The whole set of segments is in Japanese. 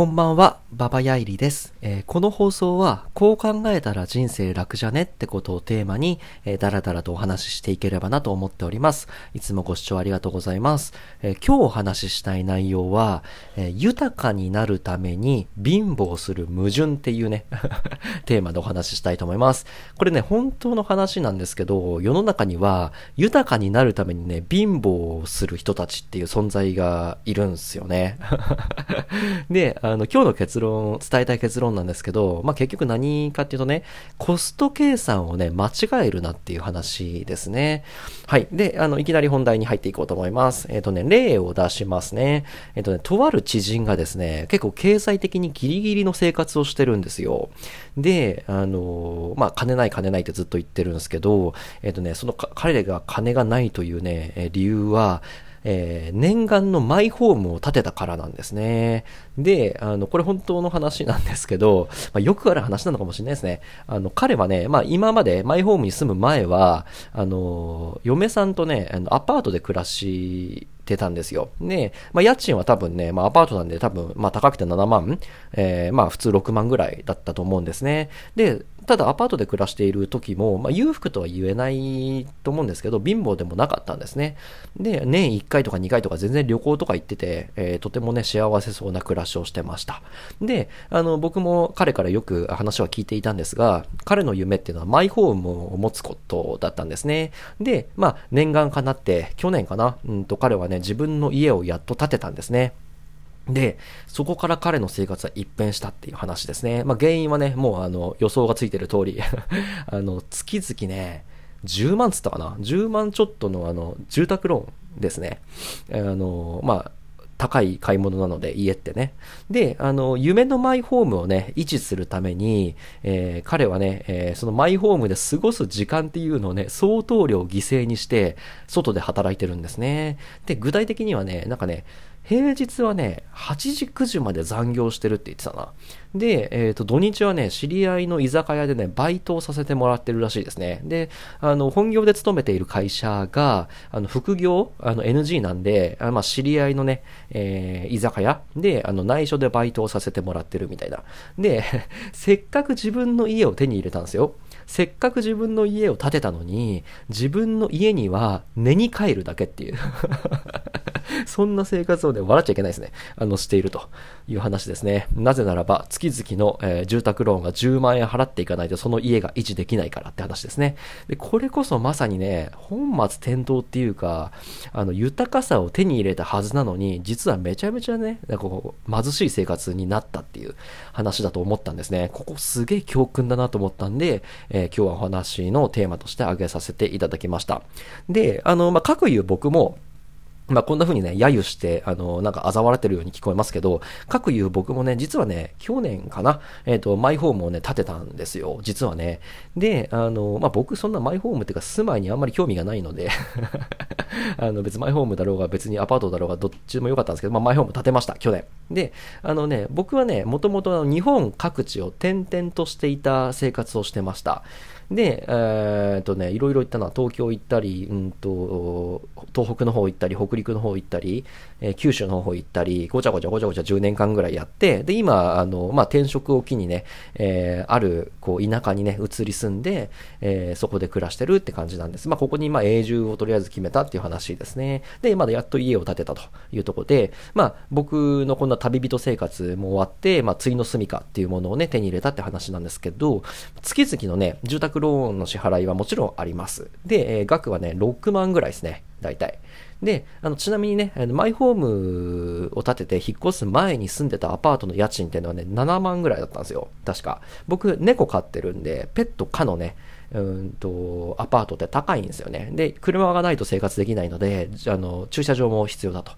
こんばんは、ババヤイリです、えー、この放送は、こう考えたら人生楽じゃねってことをテーマに、えー、だらだらとお話ししていければなと思っております。いつもご視聴ありがとうございます。えー、今日お話ししたい内容は、えー、豊かになるために貧乏する矛盾っていうね テーマでお話ししたいと思います。これね、本当の話なんですけど、世の中には、豊かになるためにね、貧乏する人たちっていう存在がいるんですよね。で、あの、今日の結論、伝えたい結論なんですけど、まあ、結局何かっていうとね、コスト計算をね、間違えるなっていう話ですね。はい。で、あの、いきなり本題に入っていこうと思います。えっ、ー、とね、例を出しますね。えっ、ー、とね、とある知人がですね、結構経済的にギリギリの生活をしてるんですよ。で、あの、まあ、金ない金ないってずっと言ってるんですけど、えっ、ー、とね、その彼が金がないというね、理由は、えー、念願のマイホームを建てたからなんですね。で、あの、これ本当の話なんですけど、まあ、よくある話なのかもしれないですね。あの、彼はね、まあ、今までマイホームに住む前は、あの、嫁さんとね、あのアパートで暮らしてたんですよ。で、まあ、家賃は多分ね、まあ、アパートなんで多分、まあ、高くて7万、えー、まあ、普通6万ぐらいだったと思うんですね。で、ただアパートで暮らしている時も、まあ、裕福とは言えないと思うんですけど、貧乏でもなかったんですね。で、年1回とか2回とか全然旅行とか行ってて、えー、とてもね、幸せそうな暮らしをしてました。で、あの、僕も彼からよく話は聞いていたんですが、彼の夢っていうのはマイホームを持つことだったんですね。で、まあ、念願かなって、去年かな、うんと彼はね、自分の家をやっと建てたんですね。で、そこから彼の生活は一変したっていう話ですね。まあ原因はね、もうあの予想がついてる通り あの、月々ね、10万つったかな ?10 万ちょっとのあの、住宅ローンですね。あの、まあ、高い買い物なので、家ってね。で、あの、夢のマイホームをね、維持するために、えー、彼はね、えー、そのマイホームで過ごす時間っていうのをね、相当量犠牲にして、外で働いてるんですね。で、具体的にはね、なんかね、平日はね、8時9時まで残業してるって言ってたな。で、えっ、ー、と、土日はね、知り合いの居酒屋でね、バイトをさせてもらってるらしいですね。で、あの、本業で勤めている会社が、あの、副業、あの、NG なんで、あまあ、知り合いのね、えー、居酒屋で、あの、内緒でバイトをさせてもらってるみたいな。で、せっかく自分の家を手に入れたんですよ。せっかく自分の家を建てたのに、自分の家には寝に帰るだけっていう そんな生活をね、笑っちゃいけないですね。あの、しているという話ですね。なぜならば、月々の、えー、住宅ローンが10万円払っていかないと、その家が維持できないからって話ですね。で、これこそまさにね、本末転倒っていうか、あの、豊かさを手に入れたはずなのに、実はめちゃめちゃね、なんかこう、貧しい生活になったっていう話だと思ったんですね。ここすげえ教訓だなと思ったんで、えー、今日はお話のテーマとして挙げさせていただきました。で、あの、まあ、各言う僕も、まあ、こんな風にね、揶揄して、あの、なんか嘲笑ってるように聞こえますけど、各言う僕もね、実はね、去年かな、えっ、ー、と、マイホームをね、建てたんですよ。実はね。で、あの、まあ、僕そんなマイホームっていうか、住まいにあんまり興味がないので あの、別にマイホームだろうが、別にアパートだろうが、どっちでもよかったんですけど、まあ、マイホーム建てました、去年。で、あのね、僕はね、もともと日本各地を転々としていた生活をしてました。で、えー、っとね、いろいろ行ったのは東京行ったり、うんと、東北の方行ったり、北陸の方行ったり、えー、九州の方行ったり、ごちゃごちゃごちゃごちゃ10年間ぐらいやって、で、今、あの、まあ、転職を機にね、えー、ある、こう、田舎にね、移り住んで、えー、そこで暮らしてるって感じなんです。まあ、ここに、ま、永住をとりあえず決めたっていう話ですね。で、まだやっと家を建てたというところで、まあ、僕のこんな旅人生活も終わって、まあ、次の住みかっていうものをね、手に入れたって話なんですけど、月々のね、住宅ローンの支払いはもちろんあります。で、えー、額はね、6万ぐらいですね、大体。で、あの、ちなみにね、マイホームを建てて引っ越す前に住んでたアパートの家賃っていうのはね、7万ぐらいだったんですよ。確か。僕、猫飼ってるんで、ペット可のね、うんと、アパートって高いんですよね。で、車がないと生活できないので、あの、駐車場も必要だと。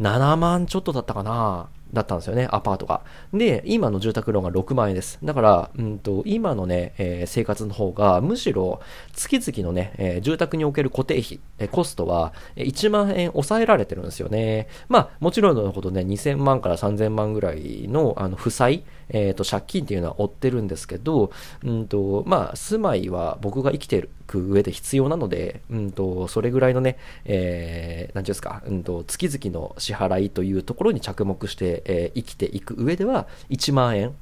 7万ちょっとだったかなだったんですよね、アパートが。で、今の住宅ローンが6万円です。だから、うんと、今のね、えー、生活の方が、むしろ、月々のね、えー、住宅における固定費、えー、コストは、1万円抑えられてるんですよね。まあ、もちろんのことね、2000万から3000万ぐらいの、あの、負債、えっ、と、借金っていうのは負ってるんですけど、うんと、まあ、住まいは僕が生きてる上で必要なので、うんと、それぐらいのね、えー、なんていうんですか、うんと、月々の支払いというところに着目してえー、生きていく上では、1万円、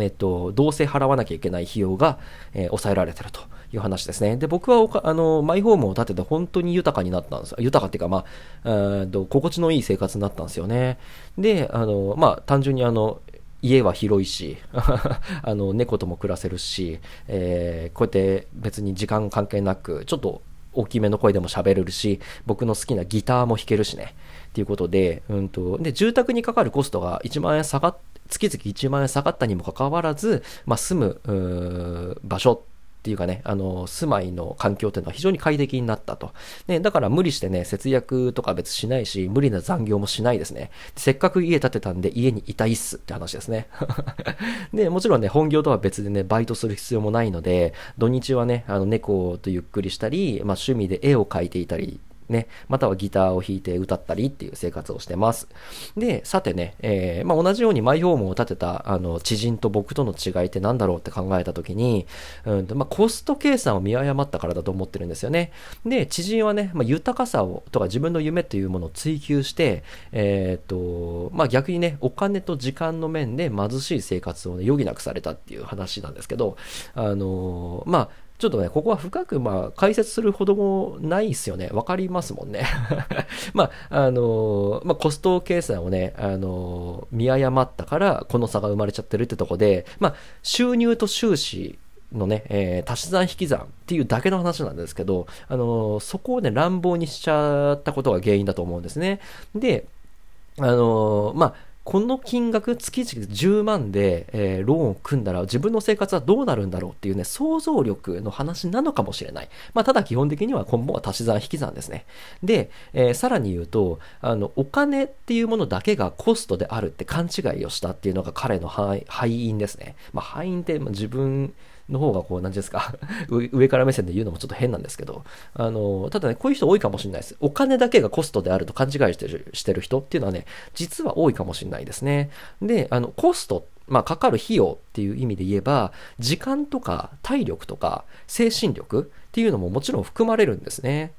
えっと、どうせ払わなきゃいけない費用が、えー、抑えられてるという話ですね。で、僕はあの、マイホームを建てて本当に豊かになったんです。豊かっていうか、まあ、と心地のいい生活になったんですよね。で、あの、まあ、単純にあの、家は広いし、あの、猫とも暮らせるし、えー、こうやって別に時間関係なく、ちょっと大きめの声でも喋れるし、僕の好きなギターも弾けるしね。っていうことで、うんと、で、住宅にかかるコストが1万円下がっ月々1万円下がったにもかかわらず、まあ、住む場所っていうかね、あの、住まいの環境っていうのは非常に快適になったと。ね、だから無理してね、節約とか別しないし、無理な残業もしないですね。せっかく家建てたんで家にいたいっすって話ですね。で、もちろんね、本業とは別でね、バイトする必要もないので、土日はね、あの、猫とゆっくりしたり、まあ、趣味で絵を描いていたりね、またはギターを弾いて歌ったりっていう生活をしてます。で、さてね、えー、まあ、同じようにマイホームを建てた、あの、知人と僕との違いって何だろうって考えたときに、うんと、まあ、コスト計算を見誤ったからだと思ってるんですよね。で、知人はね、まあ、豊かさを、とか自分の夢というものを追求して、えっ、と、まあ、逆にね、お金と時間の面で貧しい生活をね、余儀なくされたっていう話なんですけど、あのまあ、ちょっとね、ここは深く、まあ、解説するほどもないっすよね。わかりますもんね。まあ、あのまあ、コスト計算をね、あの見誤ったから、この差が生まれちゃってるってとこで、まあ、収入と収支のね、えー、足し算引き算っていうだけの話なんですけど、あのそこをね、乱暴にしちゃったことが原因だと思うんですね。で、あのまあ、この金額、月々10万で、えー、ローンを組んだら自分の生活はどうなるんだろうっていうね、想像力の話なのかもしれない。まあ、ただ基本的には今後は足し算引き算ですね。で、えー、さらに言うと、あの、お金っていうものだけがコストであるって勘違いをしたっていうのが彼の敗因ですね。まあ、敗因って自分、の方がこう、何ですか 上から目線で言うのもちょっと変なんですけど、あの、ただね、こういう人多いかもしれないです。お金だけがコストであると勘違いしてるしてる人っていうのはね、実は多いかもしれないですね。で、あの、コスト、まあ、かかる費用っていう意味で言えば、時間とか体力とか精神力っていうのももちろん含まれるんですね。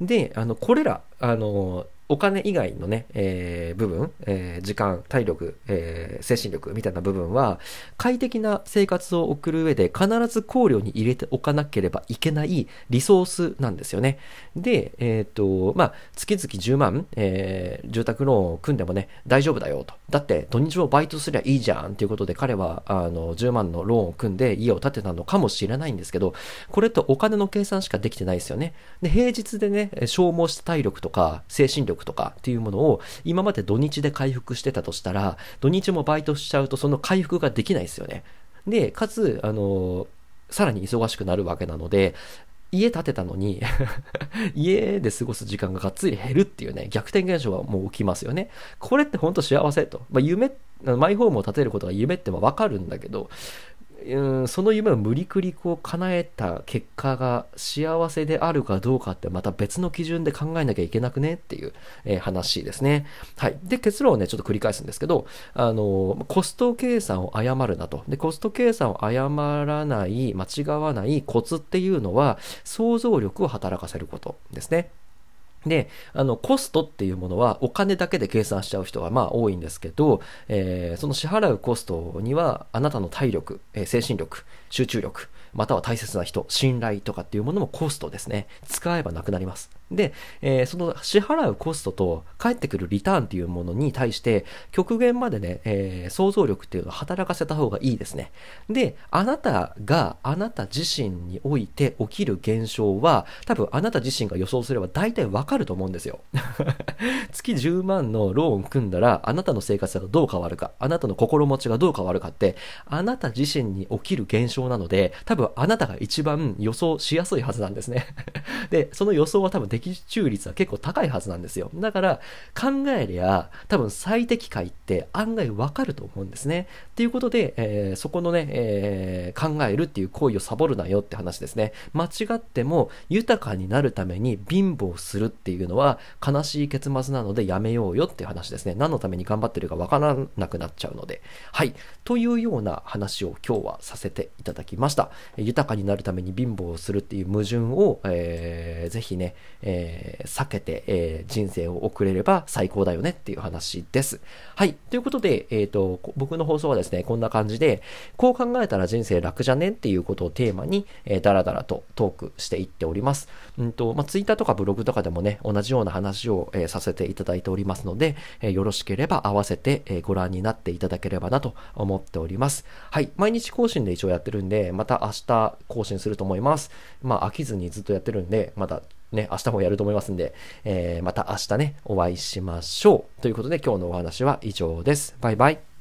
で、あの、これら、あの、お金以外のね、えー、部分、えー、時間、体力、えー、精神力みたいな部分は、快適な生活を送る上で必ず考慮に入れておかなければいけないリソースなんですよね。で、えっ、と、まあ、月々10万、えー、住宅ローンを組んでもね、大丈夫だよと。だって、土日もバイトすりゃいいじゃんっていうことで、彼は、あの、10万のローンを組んで家を建てたのかもしれないんですけど、これってお金の計算しかできてないですよね。で、平日でね、消耗した体力とか、精神力とかっていうものを今まで土日で回復してたとしたら、土日もバイトしちゃうとその回復ができないですよね。で、かつ、あの、さらに忙しくなるわけなので、家建てたのに 家で過ごす時間ががっつり減るっていうね、逆転現象がもう起きますよね。これって本当幸せと。まあ、夢、マイホームを建てることが夢ってわかるんだけど、うん、その夢を無理くりこう叶えた結果が幸せであるかどうかってまた別の基準で考えなきゃいけなくねっていう、えー、話ですね。はい。で、結論をね、ちょっと繰り返すんですけど、あの、コスト計算を誤るなと。で、コスト計算を誤らない、間違わないコツっていうのは、想像力を働かせることですね。で、あの、コストっていうものはお金だけで計算しちゃう人がまあ多いんですけど、えー、その支払うコストにはあなたの体力、えー、精神力、集中力、または大切な人、信頼とかっていうものもコストですね。使えばなくなります。で、えー、その支払うコストと返ってくるリターンっていうものに対して、極限までね、えー、想像力っていうのを働かせた方がいいですね。で、あなたがあなた自身において起きる現象は、多分あなた自身が予想すれば大体わかると思うんですよ。月10万のローン組んだら、あなたの生活がどう変わるか、あなたの心持ちがどう変わるかって、あなた自身に起きる現象なので、多分あなたが一番予想しやすいはずなんですね。で、その予想は多分で的中率は結構高いはずなんですよ。だから考えりゃ多分最適解って案外わかると思うんですね。っていうことで、えー、そこのね、えー、考えるっていう行為をサボるなよって話ですね。間違っても豊かになるために貧乏するっていうのは悲しい結末なのでやめようよっていう話ですね。何のために頑張ってるかわからなくなっちゃうので。はい。というような話を今日はさせていただきました。豊かになるために貧乏するっていう矛盾を、えー、ぜひね、えー、避けて、えー、人生を送れれば最高だよねっていう話です。はい。ということで、えっ、ー、と、僕の放送はですね、こんな感じで、こう考えたら人生楽じゃねっていうことをテーマに、えー、だらだらとトークしていっております。うんと、まあ、ツイッターとかブログとかでもね、同じような話を、えー、させていただいておりますので、えー、よろしければ合わせて、えー、ご覧になっていただければなと思っております。はい。毎日更新で一応やってるんで、また明日更新すると思います。まあ、飽きずにずっとやってるんで、またね、明日もやると思いますんで、えー、また明日ね、お会いしましょう。ということで今日のお話は以上です。バイバイ。